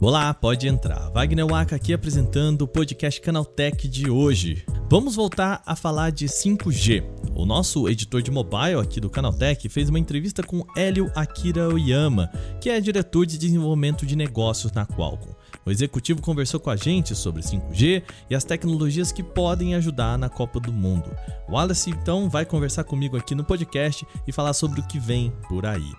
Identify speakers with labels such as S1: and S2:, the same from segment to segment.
S1: Olá, pode entrar. Wagner Waka aqui apresentando o podcast Canaltech de hoje. Vamos voltar a falar de 5G. O nosso editor de mobile aqui do Canaltech fez uma entrevista com Hélio Akira Oyama, que é diretor de desenvolvimento de negócios na Qualcomm. O executivo conversou com a gente sobre 5G e as tecnologias que podem ajudar na Copa do Mundo. O Wallace então vai conversar comigo aqui no podcast e falar sobre o que vem por aí.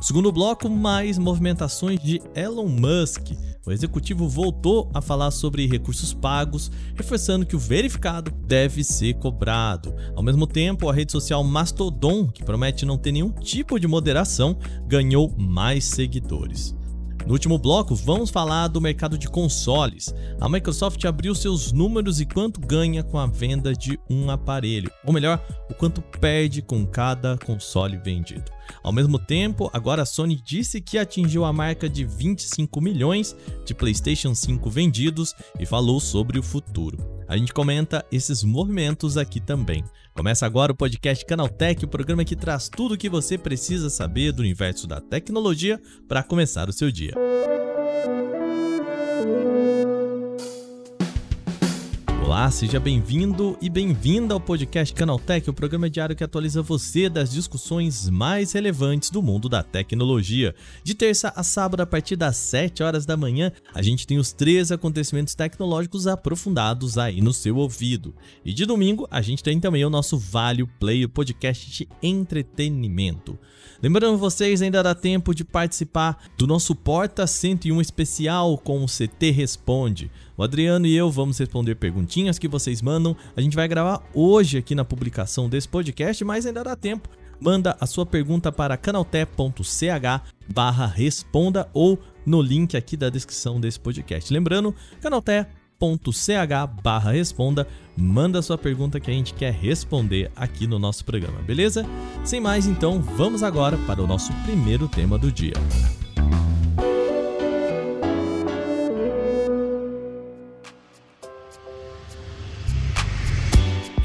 S1: Segundo bloco, mais movimentações de Elon Musk. O executivo voltou a falar sobre recursos pagos, reforçando que o verificado deve ser cobrado. Ao mesmo tempo, a rede social Mastodon, que promete não ter nenhum tipo de moderação, ganhou mais seguidores. No último bloco, vamos falar do mercado de consoles. A Microsoft abriu seus números e quanto ganha com a venda de um aparelho, ou melhor, o quanto perde com cada console vendido. Ao mesmo tempo, agora a Sony disse que atingiu a marca de 25 milhões de PlayStation 5 vendidos e falou sobre o futuro. A gente comenta esses movimentos aqui também. Começa agora o podcast Canaltech, o programa que traz tudo o que você precisa saber do universo da tecnologia para começar o seu dia. Olá, seja bem-vindo e bem-vinda ao podcast Canaltech, o programa diário que atualiza você das discussões mais relevantes do mundo da tecnologia. De terça a sábado, a partir das 7 horas da manhã, a gente tem os três acontecimentos tecnológicos aprofundados aí no seu ouvido. E de domingo, a gente tem também o nosso Vale Play, o podcast de entretenimento. Lembrando vocês, ainda dá tempo de participar do nosso Porta 101 especial com o CT Responde. O Adriano e eu vamos responder perguntinhas que vocês mandam. A gente vai gravar hoje aqui na publicação desse podcast, mas ainda dá tempo. Manda a sua pergunta para canalté.ch barra responda ou no link aqui da descrição desse podcast. Lembrando, canalté.ch barra responda, manda sua pergunta que a gente quer responder aqui no nosso programa, beleza? Sem mais, então, vamos agora para o nosso primeiro tema do dia.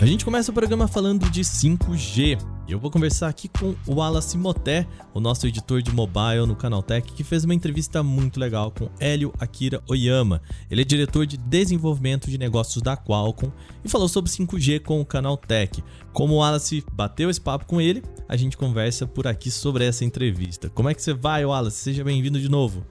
S1: A gente começa o programa falando de 5G. Eu vou conversar aqui com o Wallace Moté, o nosso editor de mobile no Canaltech, que fez uma entrevista muito legal com Hélio Akira Oyama. Ele é diretor de desenvolvimento de negócios da Qualcomm e falou sobre 5G com o Canaltech. Como o Wallace bateu esse papo com ele, a gente conversa por aqui sobre essa entrevista. Como é que você vai, Wallace? Seja bem-vindo de novo.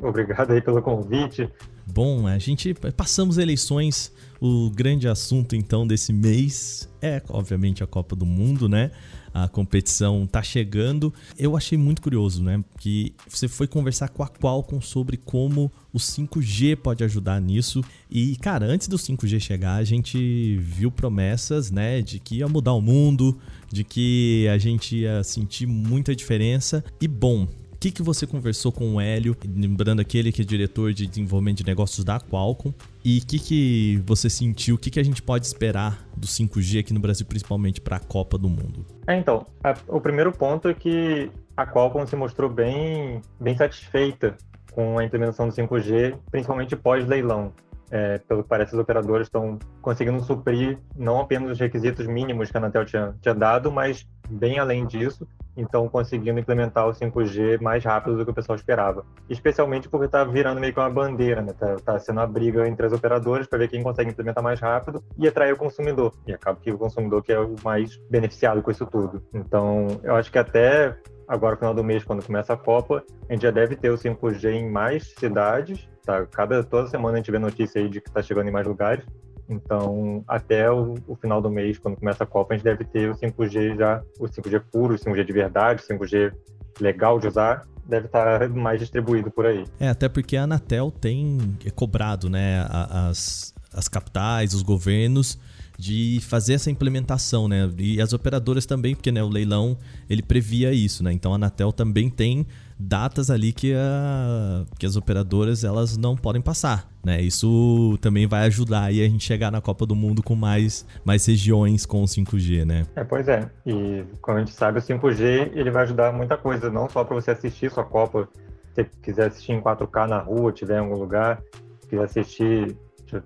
S2: Obrigado aí pelo convite
S1: bom. A gente passamos eleições. O grande assunto então desse mês é, obviamente, a Copa do Mundo, né? A competição tá chegando. Eu achei muito curioso, né? Que você foi conversar com a Qualcomm sobre como o 5G pode ajudar nisso. E, cara, antes do 5G chegar, a gente viu promessas, né, de que ia mudar o mundo, de que a gente ia sentir muita diferença. E bom, que, que você conversou com o Hélio, lembrando aquele que é diretor de desenvolvimento de negócios da Qualcomm, e o que, que você sentiu, o que, que a gente pode esperar do 5G aqui no Brasil, principalmente para a Copa do Mundo?
S2: É, então, a, o primeiro ponto é que a Qualcomm se mostrou bem, bem satisfeita com a implementação do 5G, principalmente pós-leilão. É, pelo que parece, os operadores estão conseguindo suprir não apenas os requisitos mínimos que a Anatel tinha, tinha dado, mas bem além disso, então conseguindo implementar o 5G mais rápido do que o pessoal esperava. Especialmente porque está virando meio que uma bandeira, né? Tá, tá sendo uma briga entre as operadoras para ver quem consegue implementar mais rápido e atrair o consumidor. E acaba que o consumidor que é o mais beneficiado com isso tudo. Então, eu acho que até agora, no final do mês, quando começa a Copa, a gente já deve ter o 5G em mais cidades. Tá? Cada, toda semana a gente vê notícia aí de que está chegando em mais lugares. Então, até o, o, final do mês, quando começa a Copa, a gente deve ter o 5G já, o 5G puro, o 5G de verdade, o 5G legal de usar, deve estar mais distribuído por aí.
S1: É, até porque a Anatel tem é cobrado, né, as, as capitais, os governos de fazer essa implementação, né? E as operadoras também, porque né, o leilão ele previa isso, né? Então a Anatel também tem datas ali que, a, que as operadoras elas não podem passar, né? Isso também vai ajudar aí a gente chegar na Copa do Mundo com mais, mais regiões com o 5G, né?
S2: É, pois é. E como a gente sabe, o 5G ele vai ajudar muita coisa, não só para você assistir sua Copa, se quiser assistir em 4K na rua, tiver em algum lugar, quiser assistir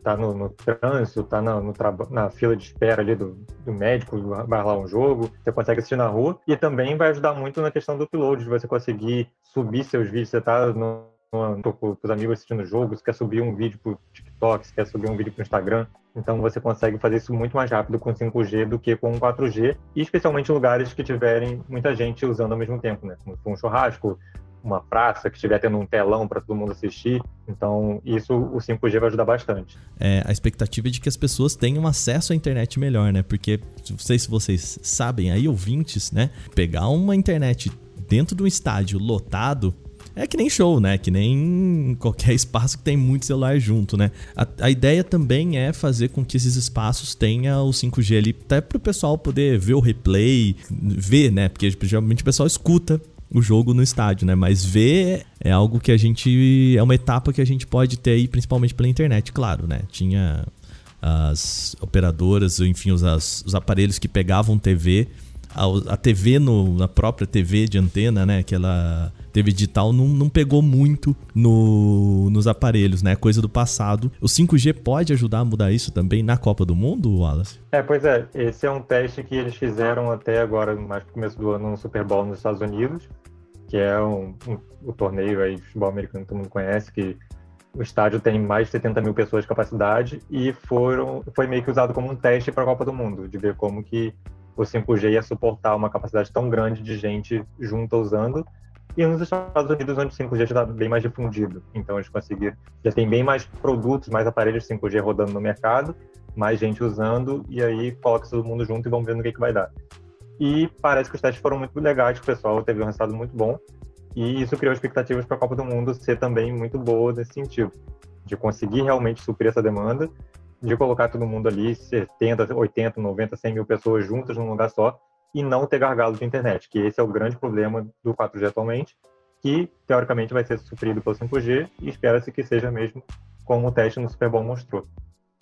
S2: tá no, no trânsito, tá na, no na fila de espera ali do, do médico, vai lá um jogo, você consegue assistir na rua. E também vai ajudar muito na questão do upload, de você conseguir subir seus vídeos. Você tá no, com os amigos assistindo o jogo, você quer subir um vídeo pro TikTok, quer subir um vídeo pro Instagram. Então você consegue fazer isso muito mais rápido com 5G do que com 4G, e especialmente em lugares que tiverem muita gente usando ao mesmo tempo, né? Como um churrasco, uma praça que estiver tendo um telão para todo mundo assistir. Então, isso o 5G vai ajudar bastante.
S1: É, a expectativa é de que as pessoas tenham acesso à internet melhor, né? Porque, não sei se vocês sabem aí, ouvintes, né? Pegar uma internet dentro de um estádio lotado é que nem show, né? Que nem qualquer espaço que tem muito celular junto, né? A, a ideia também é fazer com que esses espaços tenham o 5G ali, até para o pessoal poder ver o replay, ver, né? Porque geralmente o pessoal escuta o jogo no estádio, né? Mas ver é algo que a gente. É uma etapa que a gente pode ter aí, principalmente pela internet, claro, né? Tinha as operadoras, enfim, os, as, os aparelhos que pegavam TV. A, a TV no, na própria TV de antena, né? Aquela TV digital não, não pegou muito no, nos aparelhos, né? Coisa do passado. O 5G pode ajudar a mudar isso também na Copa do Mundo, Wallace?
S2: É, pois é. Esse é um teste que eles fizeram até agora, mais no começo do ano, no Super Bowl nos Estados Unidos, que é um, um, o torneio aí de futebol americano que todo mundo conhece, que o estádio tem mais de 70 mil pessoas de capacidade e foram, foi meio que usado como um teste para a Copa do Mundo, de ver como que o 5G ia suportar uma capacidade tão grande de gente junta usando e nos Estados Unidos, onde o 5G já está bem mais difundido. Então, eles conseguiram, já tem bem mais produtos, mais aparelhos 5G rodando no mercado, mais gente usando, e aí coloca todo mundo junto e vamos ver no que, que vai dar. E parece que os testes foram muito legais, o pessoal teve um resultado muito bom, e isso criou expectativas para a Copa do Mundo ser também muito boa nesse sentido, de conseguir realmente suprir essa demanda, de colocar todo mundo ali, 70, 80, 90, 100 mil pessoas juntas num lugar só, e não ter gargalo de internet, que esse é o grande problema do 4G atualmente, que teoricamente vai ser suprido pelo 5G e espera-se que seja mesmo como o teste no Super Bowl mostrou.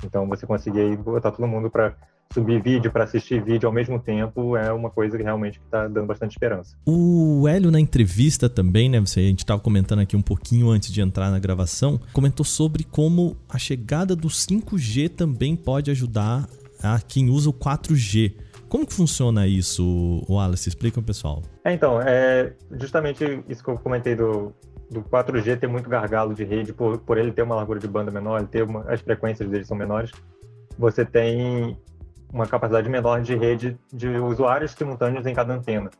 S2: Então você conseguir botar todo mundo para subir vídeo, para assistir vídeo ao mesmo tempo, é uma coisa que realmente está dando bastante esperança.
S1: O Hélio, na entrevista também, né? Você, a gente estava comentando aqui um pouquinho antes de entrar na gravação, comentou sobre como a chegada do 5G também pode ajudar a quem usa o 4G. Como que funciona isso, Wallace? Explica pro pessoal.
S2: É, então, é justamente isso que eu comentei do, do 4G ter muito gargalo de rede, por, por ele ter uma largura de banda menor, ter uma, as frequências dele são menores, você tem uma capacidade menor de rede de usuários simultâneos em cada antena.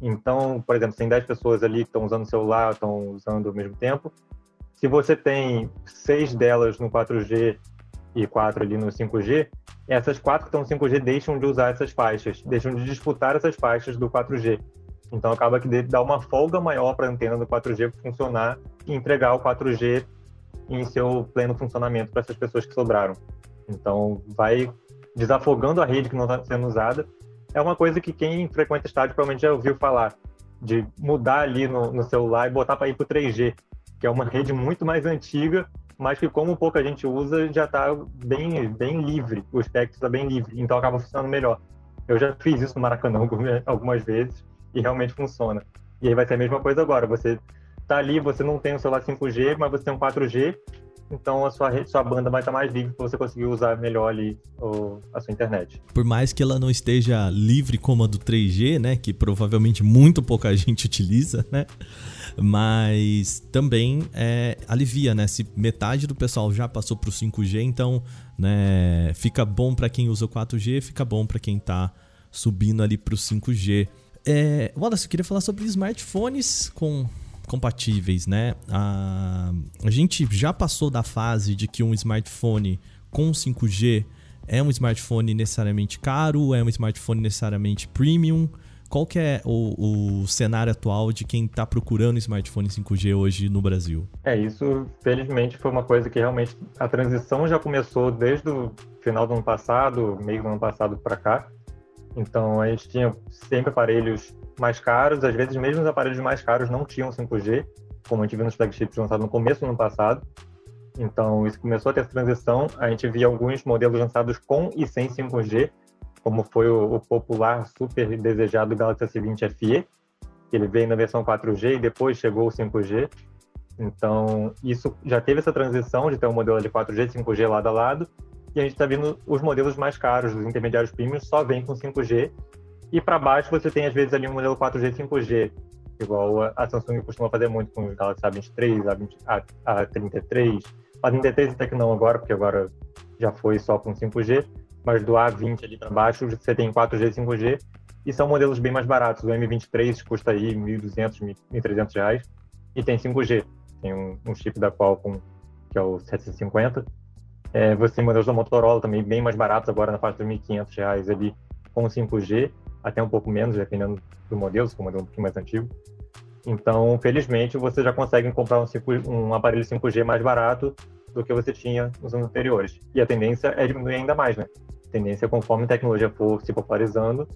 S2: Então, por exemplo, tem 10 pessoas ali que estão usando o celular, estão usando ao mesmo tempo. Se você tem seis delas no 4G e quatro ali no 5G, essas quatro que estão no 5G deixam de usar essas faixas, deixam de disputar essas faixas do 4G. Então acaba que dá uma folga maior para a antena do 4G funcionar e entregar o 4G em seu pleno funcionamento para essas pessoas que sobraram. Então vai desafogando a rede que não está sendo usada. É uma coisa que quem frequenta estádio provavelmente já ouviu falar, de mudar ali no, no celular e botar para ir para o 3G, que é uma rede muito mais antiga mas que como pouca gente usa, já está bem, bem livre, o espectro está bem livre, então acaba funcionando melhor. Eu já fiz isso no Maracanã algumas vezes e realmente funciona. E aí vai ser a mesma coisa agora, você tá ali, você não tem um celular 5G, mas você tem um 4G, então a sua, sua banda vai estar mais livre para você conseguir usar melhor ali o, a sua internet.
S1: Por mais que ela não esteja livre como a do 3G, né, que provavelmente muito pouca gente utiliza, né, mas também é, alivia, né? Se metade do pessoal já passou para o 5G, então né, fica bom para quem usa o 4G, fica bom para quem está subindo ali para o 5G. É, Wallace, eu queria falar sobre smartphones com compatíveis, né? A, a gente já passou da fase de que um smartphone com 5G é um smartphone necessariamente caro, é um smartphone necessariamente premium. Qual que é o, o cenário atual de quem está procurando smartphone 5G hoje no Brasil?
S2: É, isso felizmente foi uma coisa que realmente a transição já começou desde o final do ano passado, meio do ano passado para cá. Então a gente tinha sempre aparelhos mais caros, às vezes mesmo os aparelhos mais caros não tinham 5G, como a gente viu nos flagships lançados no começo do ano passado. Então isso começou a ter essa transição, a gente via alguns modelos lançados com e sem 5G, como foi o, o popular, super desejado Galaxy S20 FE, que ele veio na versão 4G e depois chegou o 5G. Então, isso já teve essa transição de ter um modelo de 4G e 5G lado a lado, e a gente está vendo os modelos mais caros, os intermediários premium, só vêm com 5G, e para baixo você tem às vezes ali um modelo 4G e 5G, igual a Samsung costuma fazer muito com o Galaxy A23, A20, A33, A33 até que não agora, porque agora já foi só com 5G, mas do A20 ali para baixo você tem 4G e 5G, e são modelos bem mais baratos. O M23 custa aí 1.200, 1.300 reais, e tem 5G. Tem um, um chip da Qualcomm, que é o 750. É, você tem modelos da Motorola também bem mais baratos, agora na faixa de 1.500 reais ali, com 5G, até um pouco menos, dependendo do modelo, se for um modelo um pouquinho mais antigo. Então, felizmente, você já consegue comprar um, 5, um aparelho 5G mais barato do que você tinha nos anos anteriores. E a tendência é diminuir ainda mais, né? A tendência, conforme a tecnologia for se popularizando,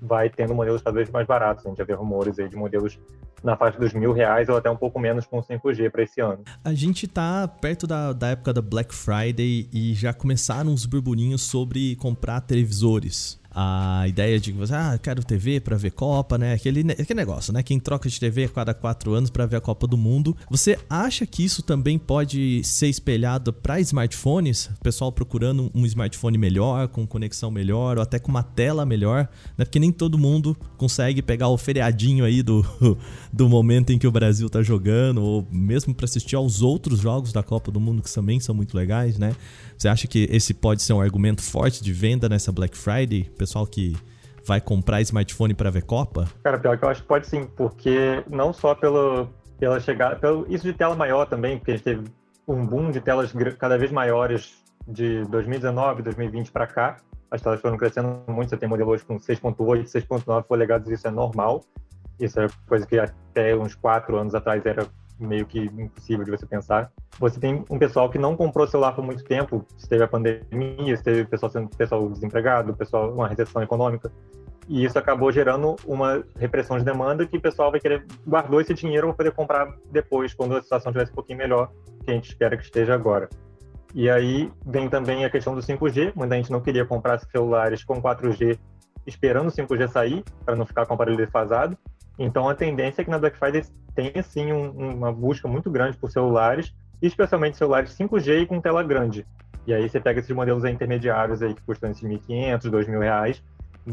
S2: vai tendo modelos cada vez mais baratos. A gente já vê rumores aí de modelos na faixa dos mil reais ou até um pouco menos com 5G para esse ano.
S1: A gente tá perto da, da época da Black Friday e já começaram os burburinhos sobre comprar televisores a ideia de que você, ah, quero TV para ver Copa, né? Aquele, aquele negócio, né? Quem troca de TV a cada quatro anos para ver a Copa do Mundo. Você acha que isso também pode ser espelhado para smartphones? Pessoal procurando um smartphone melhor, com conexão melhor, ou até com uma tela melhor, né? Porque nem todo mundo consegue pegar o feriadinho aí do, do momento em que o Brasil tá jogando, ou mesmo para assistir aos outros jogos da Copa do Mundo que também são muito legais, né? Você acha que esse pode ser um argumento forte de venda nessa Black Friday? Pessoal que vai comprar smartphone para ver Copa?
S2: Cara, pior que eu acho que pode sim, porque não só pelo, pela chegada, pelo isso de tela maior também, porque a gente teve um boom de telas cada vez maiores de 2019, 2020 para cá. As telas foram crescendo muito, você tem modelo hoje com 6.8, 6.9 polegadas, isso é normal. Isso é coisa que até uns quatro anos atrás era meio que impossível de você pensar. Você tem um pessoal que não comprou celular por muito tempo, teve a pandemia, teve pessoal sendo pessoal desempregado, pessoal uma recessão econômica, e isso acabou gerando uma repressão de demanda que o pessoal vai querer guardou esse dinheiro para poder comprar depois, quando a situação tivesse um pouquinho melhor, que a gente espera que esteja agora. E aí vem também a questão do 5G, muita gente não queria comprar celulares com 4G esperando o 5G sair, para não ficar com o aparelho defasado. Então a tendência é que na Black Friday tenha sim um, uma busca muito grande por celulares, especialmente celulares 5G e com tela grande. E aí você pega esses modelos intermediários aí que custam esses 1.500, 2.000 reais,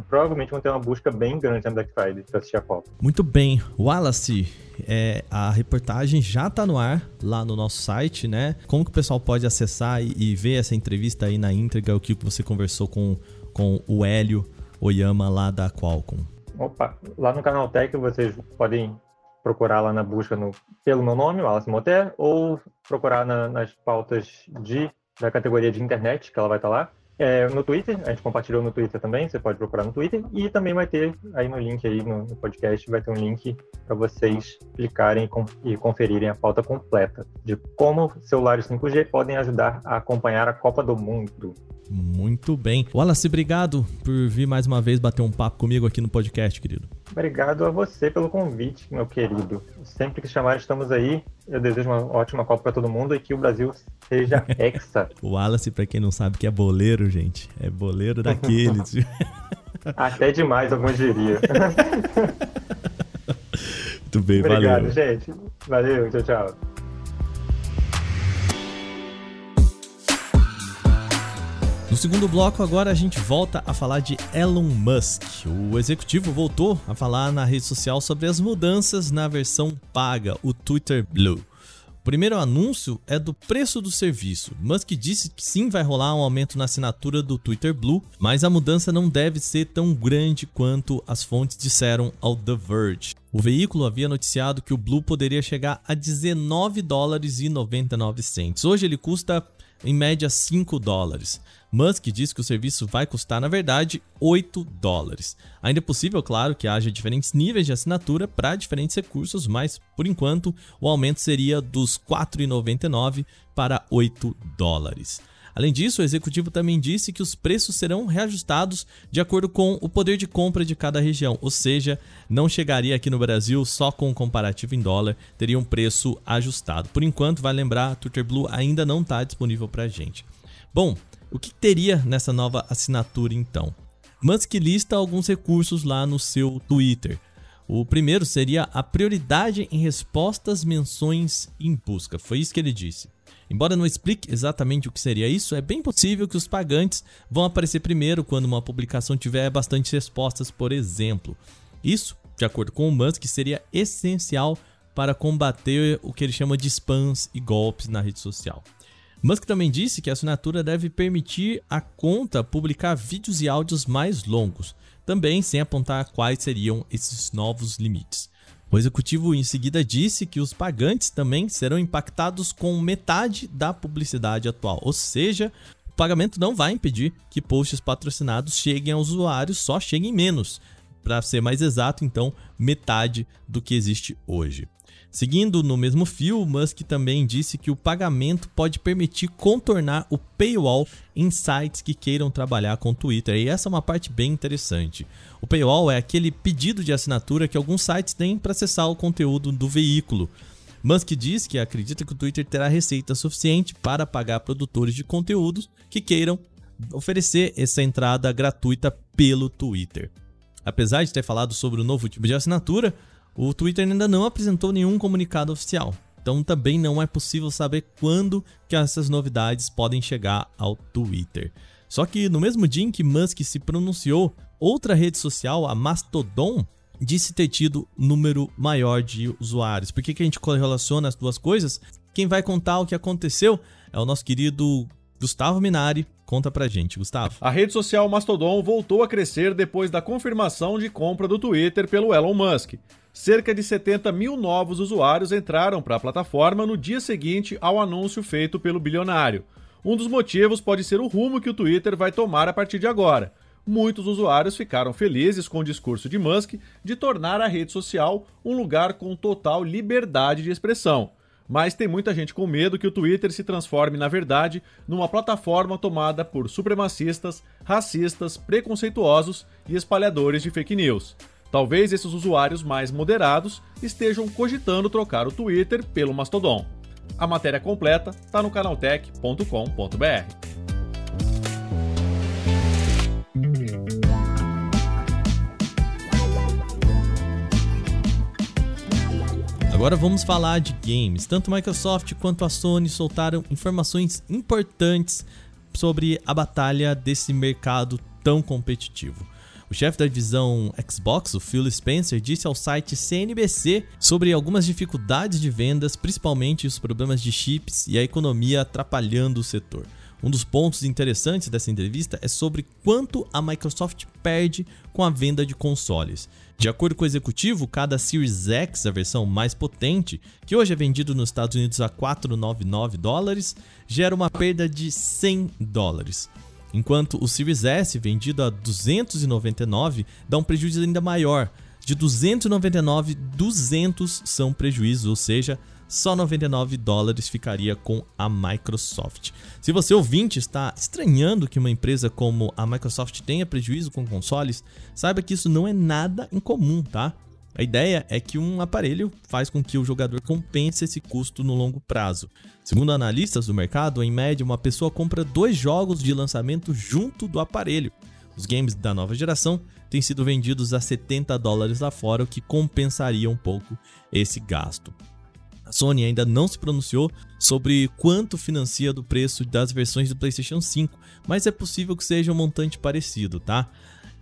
S2: provavelmente vão ter uma busca bem grande na Black Friday para assistir a Copa.
S1: Muito bem. Wallace, é, a reportagem já está no ar lá no nosso site, né? Como que o pessoal pode acessar e, e ver essa entrevista aí na íntegra, o que você conversou com, com o Hélio Oyama lá da Qualcomm?
S2: Opa, lá no canal Tech vocês podem procurar lá na busca no, pelo meu nome, Wallace Moter, ou procurar na, nas pautas de, da categoria de internet, que ela vai estar lá. É, no Twitter, a gente compartilhou no Twitter também, você pode procurar no Twitter, e também vai ter aí no link aí no, no podcast, vai ter um link para vocês clicarem e conferirem a pauta completa de como celulares 5G podem ajudar a acompanhar a Copa do Mundo.
S1: Muito bem. Wallace, obrigado por vir mais uma vez bater um papo comigo aqui no podcast, querido.
S2: Obrigado a você pelo convite, meu querido. Sempre que chamar, estamos aí. Eu desejo uma ótima Copa para todo mundo e que o Brasil seja hexa.
S1: o Wallace, para quem não sabe, que é boleiro, gente. É boleiro daqueles.
S2: Até demais, alguns diria.
S1: Muito bem,
S2: Obrigado,
S1: valeu.
S2: Obrigado, gente. Valeu, tchau, tchau.
S1: No segundo bloco, agora a gente volta a falar de Elon Musk. O executivo voltou a falar na rede social sobre as mudanças na versão paga, o Twitter Blue. O primeiro anúncio é do preço do serviço. Musk disse que sim vai rolar um aumento na assinatura do Twitter Blue, mas a mudança não deve ser tão grande quanto as fontes disseram ao The Verge. O veículo havia noticiado que o Blue poderia chegar a 19 dólares e 99 cents. Hoje ele custa em média 5 dólares. Musk diz que o serviço vai custar, na verdade, 8 dólares. Ainda é possível, claro, que haja diferentes níveis de assinatura para diferentes recursos, mas por enquanto o aumento seria dos 4,99 para 8 dólares. Além disso, o executivo também disse que os preços serão reajustados de acordo com o poder de compra de cada região, ou seja, não chegaria aqui no Brasil só com o comparativo em dólar, teria um preço ajustado. Por enquanto, vai lembrar, a Twitter Blue ainda não está disponível para a gente. Bom, o que teria nessa nova assinatura então? Musk lista alguns recursos lá no seu Twitter. O primeiro seria a prioridade em respostas, menções e busca. Foi isso que ele disse. Embora não explique exatamente o que seria isso, é bem possível que os pagantes vão aparecer primeiro quando uma publicação tiver bastante respostas, por exemplo. Isso, de acordo com o Musk, seria essencial para combater o que ele chama de spams e golpes na rede social. Musk também disse que a assinatura deve permitir a conta publicar vídeos e áudios mais longos, também sem apontar quais seriam esses novos limites. O executivo em seguida disse que os pagantes também serão impactados com metade da publicidade atual, ou seja, o pagamento não vai impedir que posts patrocinados cheguem aos usuários, só cheguem menos. Para ser mais exato, então, metade do que existe hoje. Seguindo no mesmo fio, Musk também disse que o pagamento pode permitir contornar o paywall em sites que queiram trabalhar com Twitter. E essa é uma parte bem interessante. O paywall é aquele pedido de assinatura que alguns sites têm para acessar o conteúdo do veículo. Musk diz que acredita que o Twitter terá receita suficiente para pagar produtores de conteúdos que queiram oferecer essa entrada gratuita pelo Twitter. Apesar de ter falado sobre o novo tipo de assinatura, o Twitter ainda não apresentou nenhum comunicado oficial, então também não é possível saber quando que essas novidades podem chegar ao Twitter. Só que no mesmo dia em que Musk se pronunciou, outra rede social, a Mastodon, disse ter tido número maior de usuários. Por que, que a gente correlaciona as duas coisas? Quem vai contar o que aconteceu é o nosso querido Gustavo Minari. Conta pra gente, Gustavo.
S3: A rede social Mastodon voltou a crescer depois da confirmação de compra do Twitter pelo Elon Musk cerca de 70 mil novos usuários entraram para a plataforma no dia seguinte ao anúncio feito pelo bilionário. Um dos motivos pode ser o rumo que o Twitter vai tomar a partir de agora. Muitos usuários ficaram felizes com o discurso de Musk de tornar a rede social um lugar com total liberdade de expressão. Mas tem muita gente com medo que o Twitter se transforme, na verdade, numa plataforma tomada por supremacistas, racistas, preconceituosos e espalhadores de fake news. Talvez esses usuários mais moderados estejam cogitando trocar o Twitter pelo Mastodon. A matéria completa está no canaltech.com.br.
S1: Agora vamos falar de games. Tanto a Microsoft quanto a Sony soltaram informações importantes sobre a batalha desse mercado tão competitivo. O chefe da divisão Xbox, o Phil Spencer, disse ao site CNBC sobre algumas dificuldades de vendas, principalmente os problemas de chips e a economia atrapalhando o setor. Um dos pontos interessantes dessa entrevista é sobre quanto a Microsoft perde com a venda de consoles. De acordo com o executivo, cada Series X, a versão mais potente, que hoje é vendido nos Estados Unidos a 499 dólares, gera uma perda de 100 dólares enquanto o Series S, vendido a 299, dá um prejuízo ainda maior. De 299, 200 são prejuízos, ou seja, só 99 dólares ficaria com a Microsoft. Se você ouvinte está estranhando que uma empresa como a Microsoft tenha prejuízo com consoles, saiba que isso não é nada incomum, tá? A ideia é que um aparelho faz com que o jogador compense esse custo no longo prazo. Segundo analistas do mercado, em média, uma pessoa compra dois jogos de lançamento junto do aparelho. Os games da nova geração têm sido vendidos a 70 dólares lá fora, o que compensaria um pouco esse gasto. A Sony ainda não se pronunciou sobre quanto financia do preço das versões do PlayStation 5, mas é possível que seja um montante parecido, tá?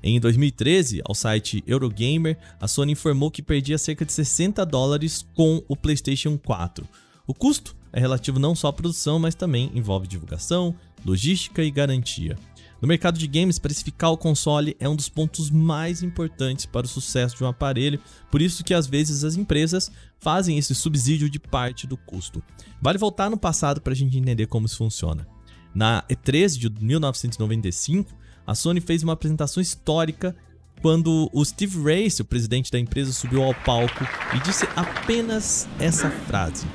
S1: Em 2013, ao site Eurogamer, a Sony informou que perdia cerca de 60 dólares com o PlayStation 4. O custo é relativo não só à produção, mas também envolve divulgação, logística e garantia. No mercado de games, precificar o console é um dos pontos mais importantes para o sucesso de um aparelho, por isso que às vezes as empresas fazem esse subsídio de parte do custo. Vale voltar no passado para a gente entender como isso funciona. Na E3 de 1995, a Sony fez uma apresentação histórica quando o Steve Race, o presidente da empresa, subiu ao palco e disse apenas essa frase: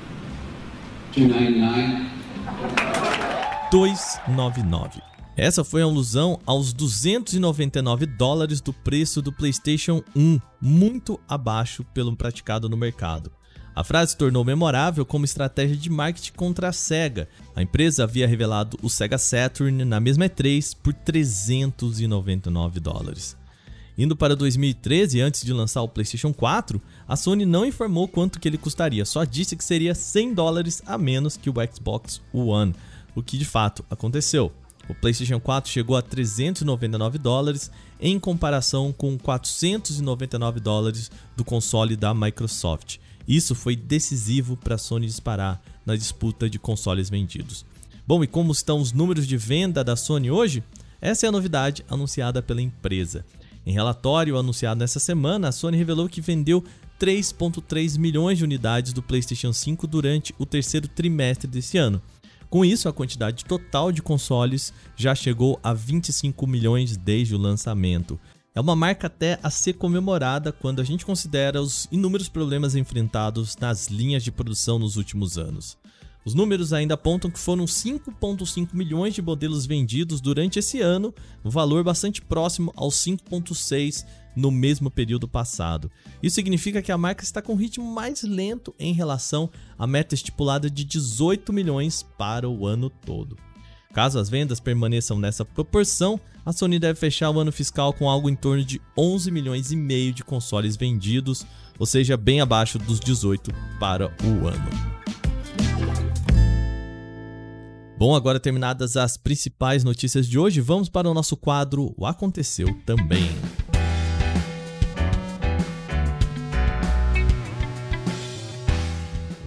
S1: 299. Essa foi a alusão aos 299 dólares do preço do PlayStation 1, muito abaixo pelo praticado no mercado. A frase se tornou memorável como estratégia de marketing contra a Sega. A empresa havia revelado o Sega Saturn na mesma E3 por 399 dólares. Indo para 2013, antes de lançar o PlayStation 4, a Sony não informou quanto que ele custaria, só disse que seria 100 dólares a menos que o Xbox One, o que de fato aconteceu. O PlayStation 4 chegou a 399 dólares em comparação com 499 dólares do console da Microsoft. Isso foi decisivo para a Sony disparar na disputa de consoles vendidos. Bom, e como estão os números de venda da Sony hoje? Essa é a novidade anunciada pela empresa. Em relatório anunciado nessa semana, a Sony revelou que vendeu 3,3 milhões de unidades do PlayStation 5 durante o terceiro trimestre desse ano. Com isso, a quantidade total de consoles já chegou a 25 milhões desde o lançamento. É uma marca até a ser comemorada quando a gente considera os inúmeros problemas enfrentados nas linhas de produção nos últimos anos. Os números ainda apontam que foram 5,5 milhões de modelos vendidos durante esse ano, um valor bastante próximo aos 5,6 no mesmo período passado. Isso significa que a marca está com um ritmo mais lento em relação à meta estipulada de 18 milhões para o ano todo. Caso as vendas permaneçam nessa proporção, a Sony deve fechar o ano fiscal com algo em torno de 11 milhões e meio de consoles vendidos, ou seja, bem abaixo dos 18 para o ano. Bom, agora terminadas as principais notícias de hoje, vamos para o nosso quadro O Aconteceu Também.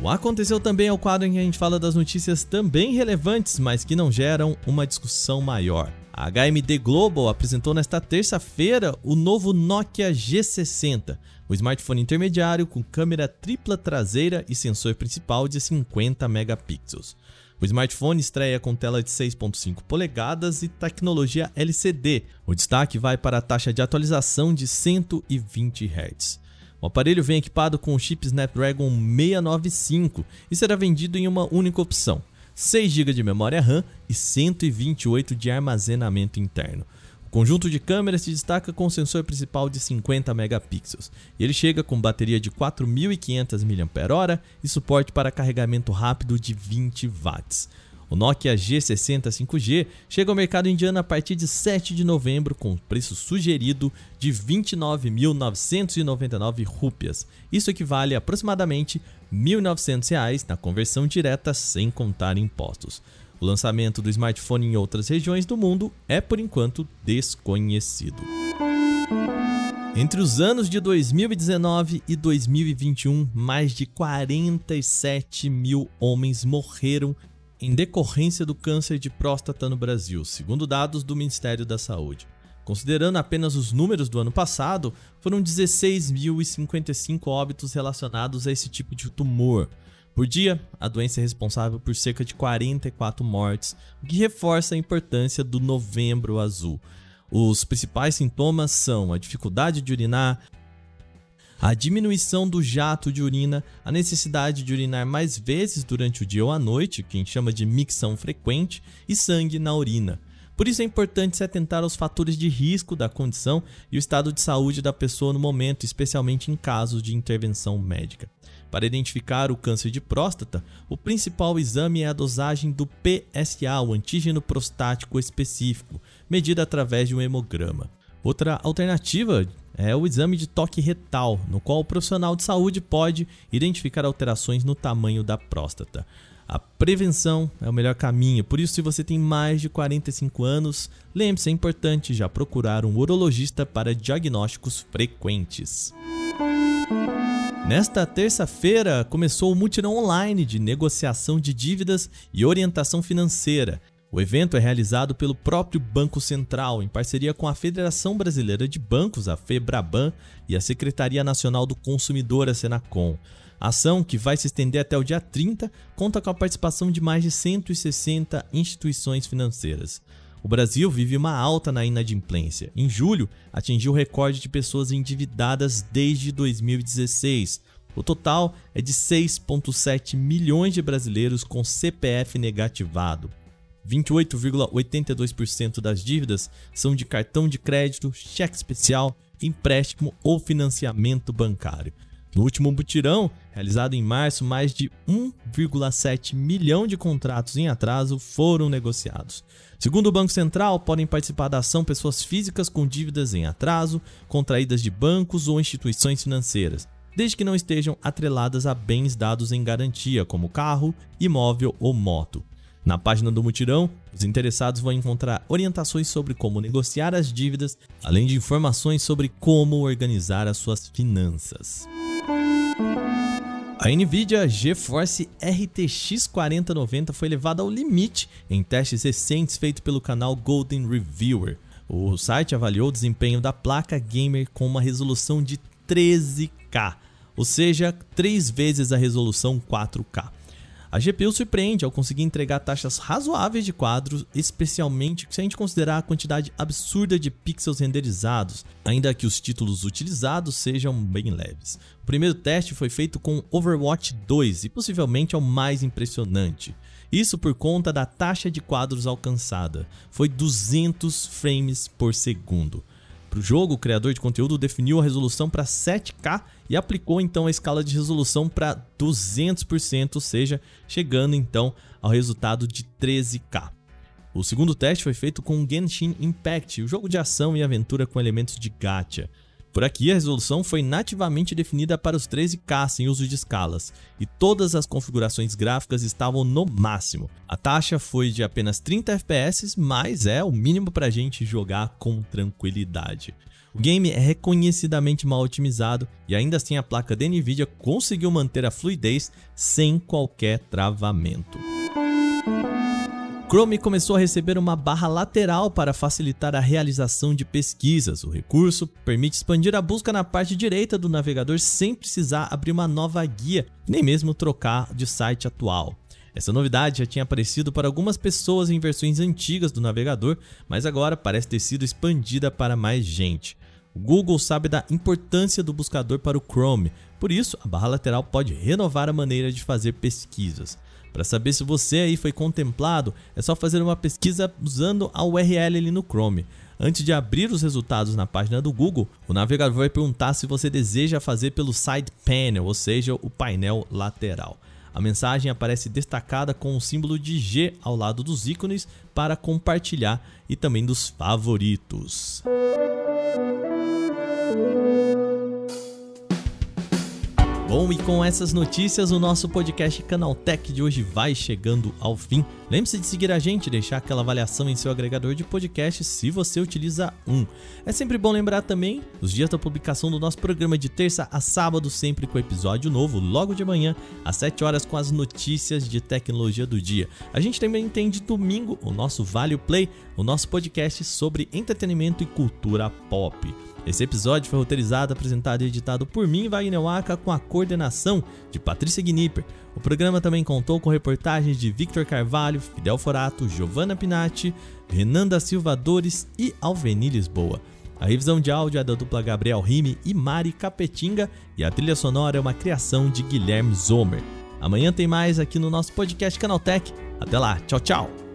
S1: O Aconteceu Também é o quadro em que a gente fala das notícias também relevantes, mas que não geram uma discussão maior. A HMD Global apresentou nesta terça-feira o novo Nokia G60, o smartphone intermediário com câmera tripla traseira e sensor principal de 50 megapixels. O smartphone estreia com tela de 6.5 polegadas e tecnologia LCD. O destaque vai para a taxa de atualização de 120 Hz. O aparelho vem equipado com o chip Snapdragon 695 e será vendido em uma única opção: 6 GB de memória RAM e 128 de armazenamento interno. O conjunto de câmeras se destaca com o sensor principal de 50 megapixels. Ele chega com bateria de 4.500 mAh e suporte para carregamento rápido de 20 watts. O Nokia G60 5G chega ao mercado indiano a partir de 7 de novembro com preço sugerido de 29.999 rúpias. Isso equivale a aproximadamente R$ 1.900 na conversão direta sem contar impostos. O lançamento do smartphone em outras regiões do mundo é por enquanto desconhecido. Entre os anos de 2019 e 2021, mais de 47 mil homens morreram em decorrência do câncer de próstata no Brasil, segundo dados do Ministério da Saúde. Considerando apenas os números do ano passado, foram 16.055 óbitos relacionados a esse tipo de tumor, por dia, a doença é responsável por cerca de 44 mortes, o que reforça a importância do Novembro Azul. Os principais sintomas são a dificuldade de urinar, a diminuição do jato de urina, a necessidade de urinar mais vezes durante o dia ou a noite, que chama de micção frequente, e sangue na urina. Por isso é importante se atentar aos fatores de risco da condição e o estado de saúde da pessoa no momento, especialmente em casos de intervenção médica. Para identificar o câncer de próstata, o principal exame é a dosagem do PSA, o antígeno prostático específico, medida através de um hemograma. Outra alternativa é o exame de toque retal, no qual o profissional de saúde pode identificar alterações no tamanho da próstata. A prevenção é o melhor caminho, por isso, se você tem mais de 45 anos, lembre-se: é importante já procurar um urologista para diagnósticos frequentes. Nesta terça-feira começou o mutirão online de negociação de dívidas e orientação financeira. O evento é realizado pelo próprio Banco Central, em parceria com a Federação Brasileira de Bancos, a FEBRABAN, e a Secretaria Nacional do Consumidor, a Senacom. A ação, que vai se estender até o dia 30, conta com a participação de mais de 160 instituições financeiras. O Brasil vive uma alta na inadimplência. Em julho, atingiu o recorde de pessoas endividadas desde 2016. O total é de 6,7 milhões de brasileiros com CPF negativado. 28,82% das dívidas são de cartão de crédito, cheque especial, empréstimo ou financiamento bancário. No último mutirão, realizado em março, mais de 1,7 milhão de contratos em atraso foram negociados. Segundo o Banco Central, podem participar da ação pessoas físicas com dívidas em atraso, contraídas de bancos ou instituições financeiras, desde que não estejam atreladas a bens dados em garantia, como carro, imóvel ou moto. Na página do Mutirão, os interessados vão encontrar orientações sobre como negociar as dívidas, além de informações sobre como organizar as suas finanças. A Nvidia GeForce RTX 4090 foi levada ao limite em testes recentes feitos pelo canal Golden Reviewer. O site avaliou o desempenho da placa gamer com uma resolução de 13K, ou seja, três vezes a resolução 4K. A GPU surpreende ao conseguir entregar taxas razoáveis de quadros, especialmente se a gente considerar a quantidade absurda de pixels renderizados, ainda que os títulos utilizados sejam bem leves. O primeiro teste foi feito com Overwatch 2 e possivelmente é o mais impressionante. Isso por conta da taxa de quadros alcançada, foi 200 frames por segundo. Para o jogo, o criador de conteúdo definiu a resolução para 7K e aplicou então a escala de resolução para 200%, ou seja, chegando então ao resultado de 13K. O segundo teste foi feito com Genshin Impact, o jogo de ação e aventura com elementos de gacha. Por aqui, a resolução foi nativamente definida para os 13K sem uso de escalas, e todas as configurações gráficas estavam no máximo. A taxa foi de apenas 30 FPS, mas é o mínimo para a gente jogar com tranquilidade. O game é reconhecidamente mal otimizado e ainda assim a placa da Nvidia conseguiu manter a fluidez sem qualquer travamento. Chrome começou a receber uma barra lateral para facilitar a realização de pesquisas. O recurso permite expandir a busca na parte direita do navegador sem precisar abrir uma nova guia, nem mesmo trocar de site atual. Essa novidade já tinha aparecido para algumas pessoas em versões antigas do navegador, mas agora parece ter sido expandida para mais gente. O Google sabe da importância do buscador para o Chrome, por isso a barra lateral pode renovar a maneira de fazer pesquisas. Para saber se você aí foi contemplado, é só fazer uma pesquisa usando a URL ali no Chrome. Antes de abrir os resultados na página do Google, o navegador vai perguntar se você deseja fazer pelo side panel, ou seja, o painel lateral. A mensagem aparece destacada com o símbolo de G ao lado dos ícones para compartilhar e também dos favoritos. Bom, e com essas notícias, o nosso podcast Canaltech de hoje vai chegando ao fim. Lembre-se de seguir a gente deixar aquela avaliação em seu agregador de podcast se você utiliza um. É sempre bom lembrar também os dias da publicação do nosso programa de terça a sábado, sempre com episódio novo, logo de manhã, às 7 horas, com as notícias de tecnologia do dia. A gente também tem de domingo o nosso Vale Play, o nosso podcast sobre entretenimento e cultura pop. Esse episódio foi roteirizado, apresentado e editado por mim, Wagner Waka, com a coordenação de Patrícia Gnipper. O programa também contou com reportagens de Victor Carvalho, Fidel Forato, Giovanna Pinatti, Renan da Silva Dores e Alveni Lisboa. A revisão de áudio é da dupla Gabriel Rime e Mari Capetinga e a trilha sonora é uma criação de Guilherme Zomer. Amanhã tem mais aqui no nosso podcast Canaltech. Até lá, tchau, tchau!